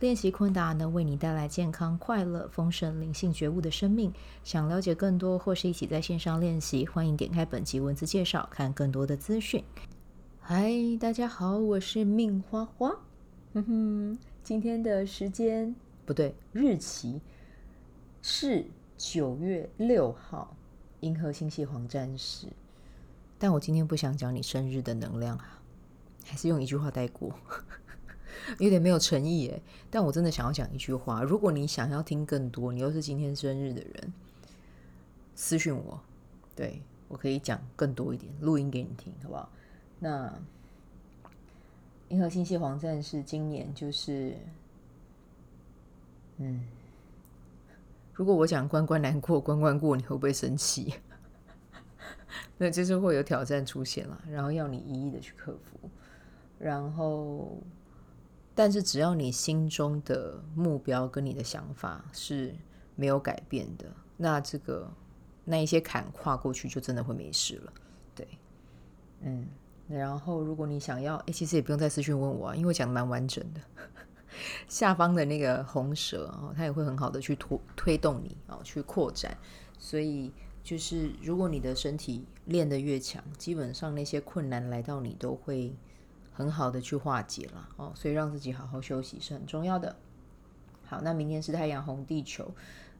练习昆达能为你带来健康、快乐、丰盛、灵性觉悟的生命。想了解更多或是一起在线上练习，欢迎点开本集文字介绍，看更多的资讯。嗨，大家好，我是 Min 花花。哼哼，今天的时间不对，日期是九月六号，银河星系黄战士。但我今天不想讲你生日的能量啊，还是用一句话带过。有点没有诚意诶，但我真的想要讲一句话。如果你想要听更多，你又是今天生日的人，私讯我，对，我可以讲更多一点，录音给你听，好不好？那银河星系黄战士今年就是，嗯，如果我讲关关难过关关过，你会不会生气？那就是会有挑战出现了，然后要你一一的去克服，然后。但是只要你心中的目标跟你的想法是没有改变的，那这个那一些坎跨过去就真的会没事了。对，嗯，然后如果你想要，诶，其实也不用再私讯问我啊，因为讲的蛮完整的。下方的那个红蛇哦，它也会很好的去推推动你啊，去扩展。所以就是如果你的身体练得越强，基本上那些困难来到你都会。很好的去化解了哦，所以让自己好好休息是很重要的。好，那明天是太阳红地球，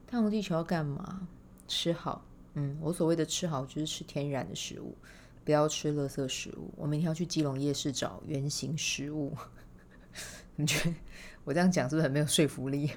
太阳红地球要干嘛？吃好，嗯，我所谓的吃好就是吃天然的食物，不要吃垃圾食物。我明天要去基隆夜市找原型食物，你觉得我这样讲是不是很没有说服力？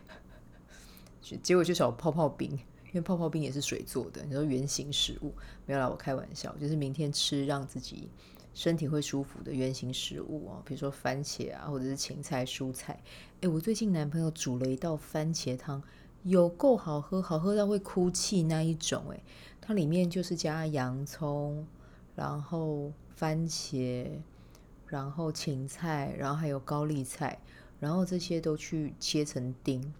结果就找泡泡冰，因为泡泡冰也是水做的。你说原型食物，没有啦，我开玩笑，就是明天吃让自己。身体会舒服的原型食物哦，比如说番茄啊，或者是芹菜、蔬菜。诶，我最近男朋友煮了一道番茄汤，有够好喝，好喝到会哭泣那一种。诶，它里面就是加洋葱，然后番茄，然后芹菜，然后还有高丽菜，然后这些都去切成丁。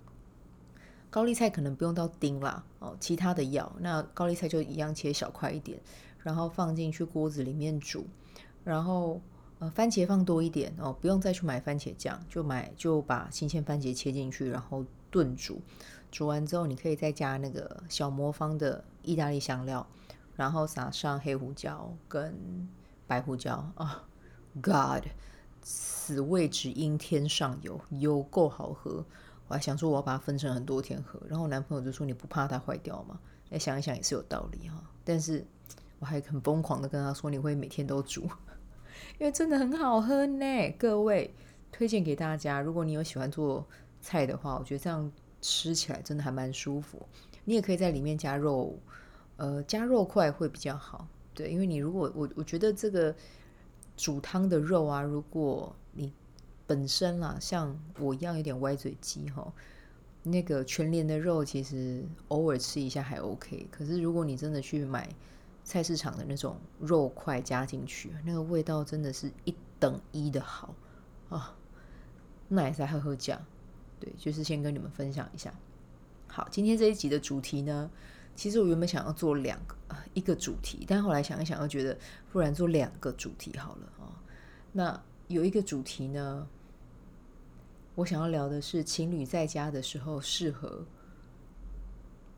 高丽菜可能不用到丁啦，哦，其他的要。那高丽菜就一样切小块一点，然后放进去锅子里面煮。然后，呃，番茄放多一点哦，不用再去买番茄酱，就买就把新鲜番茄切进去，然后炖煮。煮完之后，你可以再加那个小魔方的意大利香料，然后撒上黑胡椒跟白胡椒啊。God，此味只应天上有，有够好喝。我还想说我要把它分成很多天喝，然后我男朋友就说，你不怕它坏掉吗？哎，想一想也是有道理哈。但是我还很疯狂的跟他说，你会每天都煮。因为真的很好喝呢，各位推荐给大家。如果你有喜欢做菜的话，我觉得这样吃起来真的还蛮舒服。你也可以在里面加肉，呃，加肉块会比较好。对，因为你如果我我觉得这个煮汤的肉啊，如果你本身啦，像我一样有点歪嘴鸡哈，那个全联的肉其实偶尔吃一下还 OK。可是如果你真的去买，菜市场的那种肉块加进去，那个味道真的是一等一的好啊！那也是喝喝酱，对，就是先跟你们分享一下。好，今天这一集的主题呢，其实我原本想要做两个一个主题，但后来想一想，又觉得不然做两个主题好了啊。那有一个主题呢，我想要聊的是情侣在家的时候适合，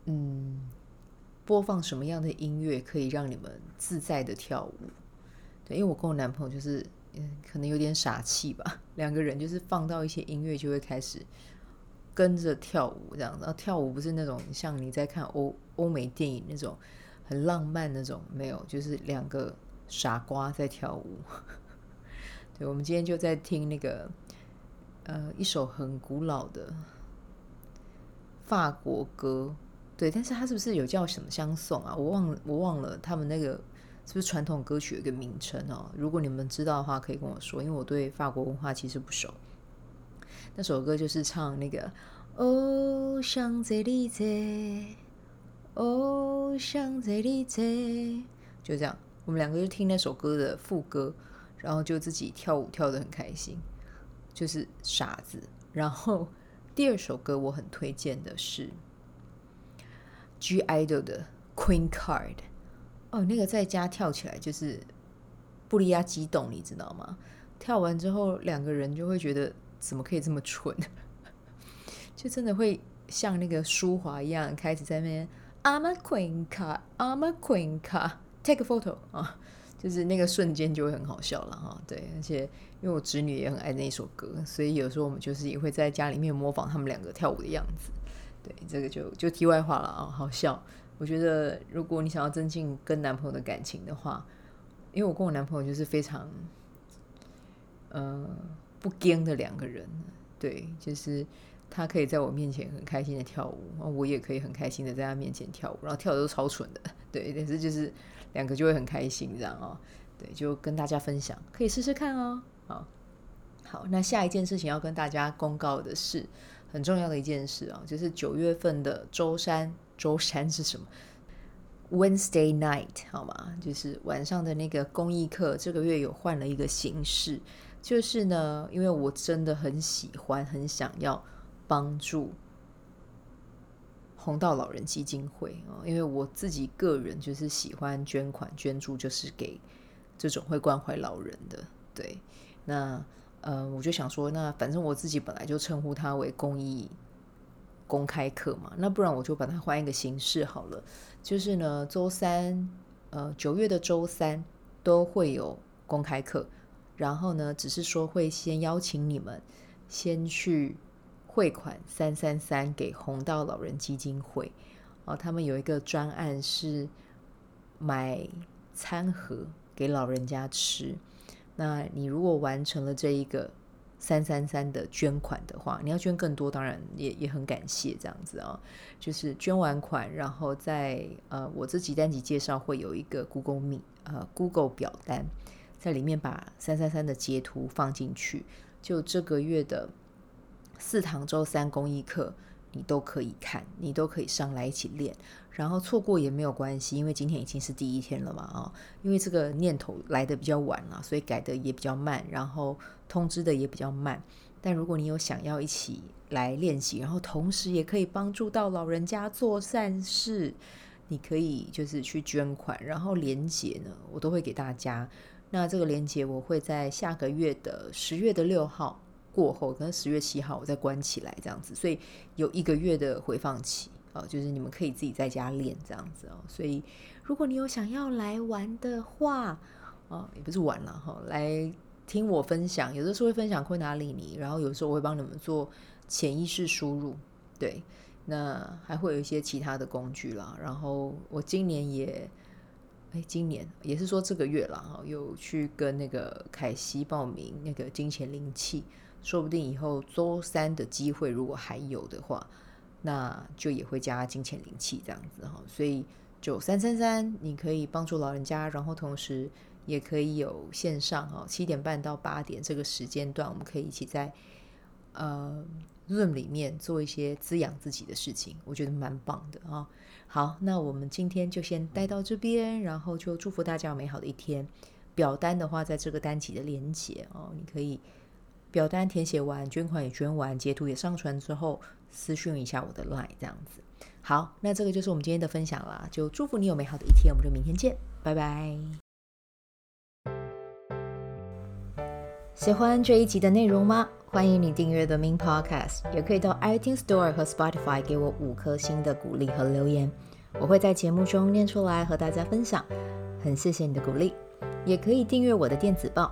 嗯。播放什么样的音乐可以让你们自在的跳舞？对，因为我跟我男朋友就是，嗯，可能有点傻气吧。两个人就是放到一些音乐就会开始跟着跳舞这样子。然后跳舞不是那种像你在看欧欧美电影那种很浪漫那种，没有，就是两个傻瓜在跳舞。对，我们今天就在听那个呃一首很古老的法国歌。对，但是他是不是有叫什么相送啊？我忘了，我忘了他们那个是不是传统歌曲有一个名称哦？如果你们知道的话，可以跟我说，因为我对法国文化其实不熟。那首歌就是唱那个哦，香榭丽舍，哦，想在你在，就这样，我们两个就听那首歌的副歌，然后就自己跳舞跳得很开心，就是傻子。然后第二首歌我很推荐的是 G Idol 的 Queen Card，哦，那个在家跳起来就是布利亚激动，你知道吗？跳完之后两个人就会觉得怎么可以这么蠢，就真的会像那个舒华一样开始在那边。I'm a queen card, I'm a queen card. Take a photo 啊，就是那个瞬间就会很好笑了哈。对，而且因为我侄女也很爱那首歌，所以有时候我们就是也会在家里面模仿他们两个跳舞的样子。对，这个就就题外话了啊，好笑。我觉得如果你想要增进跟男朋友的感情的话，因为我跟我男朋友就是非常，呃，不僵的两个人。对，就是。他可以在我面前很开心的跳舞，我也可以很开心的在他面前跳舞，然后跳的都超蠢的，对，但是就是两个就会很开心这样哦，对，就跟大家分享，可以试试看哦。好，好，那下一件事情要跟大家公告的是很重要的一件事啊，就是九月份的周三，周三是什么？Wednesday night 好吗？就是晚上的那个公益课，这个月有换了一个形式，就是呢，因为我真的很喜欢，很想要。帮助红道老人基金会啊，因为我自己个人就是喜欢捐款捐助，就是给这种会关怀老人的。对，那呃，我就想说，那反正我自己本来就称呼它为公益公开课嘛，那不然我就把它换一个形式好了。就是呢，周三，呃，九月的周三都会有公开课，然后呢，只是说会先邀请你们先去。汇款三三三给红道老人基金会哦，他们有一个专案是买餐盒给老人家吃。那你如果完成了这一个三三三的捐款的话，你要捐更多，当然也也很感谢这样子啊、哦。就是捐完款，然后在呃我自己单集介绍会有一个 Google Meet 呃 Google 表单，在里面把三三三的截图放进去，就这个月的。四堂周三公益课，你都可以看，你都可以上来一起练，然后错过也没有关系，因为今天已经是第一天了嘛啊、因为这个念头来得比较晚了，所以改得也比较慢，然后通知的也比较慢。但如果你有想要一起来练习，然后同时也可以帮助到老人家做善事，你可以就是去捐款，然后连结呢，我都会给大家。那这个连结我会在下个月的十月的六号。过后，可能十月七号我再关起来这样子，所以有一个月的回放期哦，就是你们可以自己在家练这样子哦。所以如果你有想要来玩的话，哦，也不是玩了哈，来听我分享，有的时候会分享昆达里尼，然后有时候我会帮你们做潜意识输入，对，那还会有一些其他的工具啦。然后我今年也，哎，今年也是说这个月了哈，有去跟那个凯西报名那个金钱灵气。说不定以后周三的机会如果还有的话，那就也会加金钱灵气这样子哈。所以就三三三，你可以帮助老人家，然后同时也可以有线上哈，七点半到八点这个时间段，我们可以一起在呃 Zoom 里面做一些滋养自己的事情，我觉得蛮棒的啊。好，那我们今天就先待到这边，然后就祝福大家有美好的一天。表单的话，在这个单集的连接哦，你可以。表单填写完，捐款也捐完，截图也上传之后，私讯一下我的 line 这样子。好，那这个就是我们今天的分享啦，就祝福你有美好的一天，我们就明天见，拜拜。喜欢这一集的内容吗？欢迎你订阅 The Min Podcast，也可以到 iTunes Store 和 Spotify 给我五颗星的鼓励和留言，我会在节目中念出来和大家分享。很谢谢你的鼓励，也可以订阅我的电子报。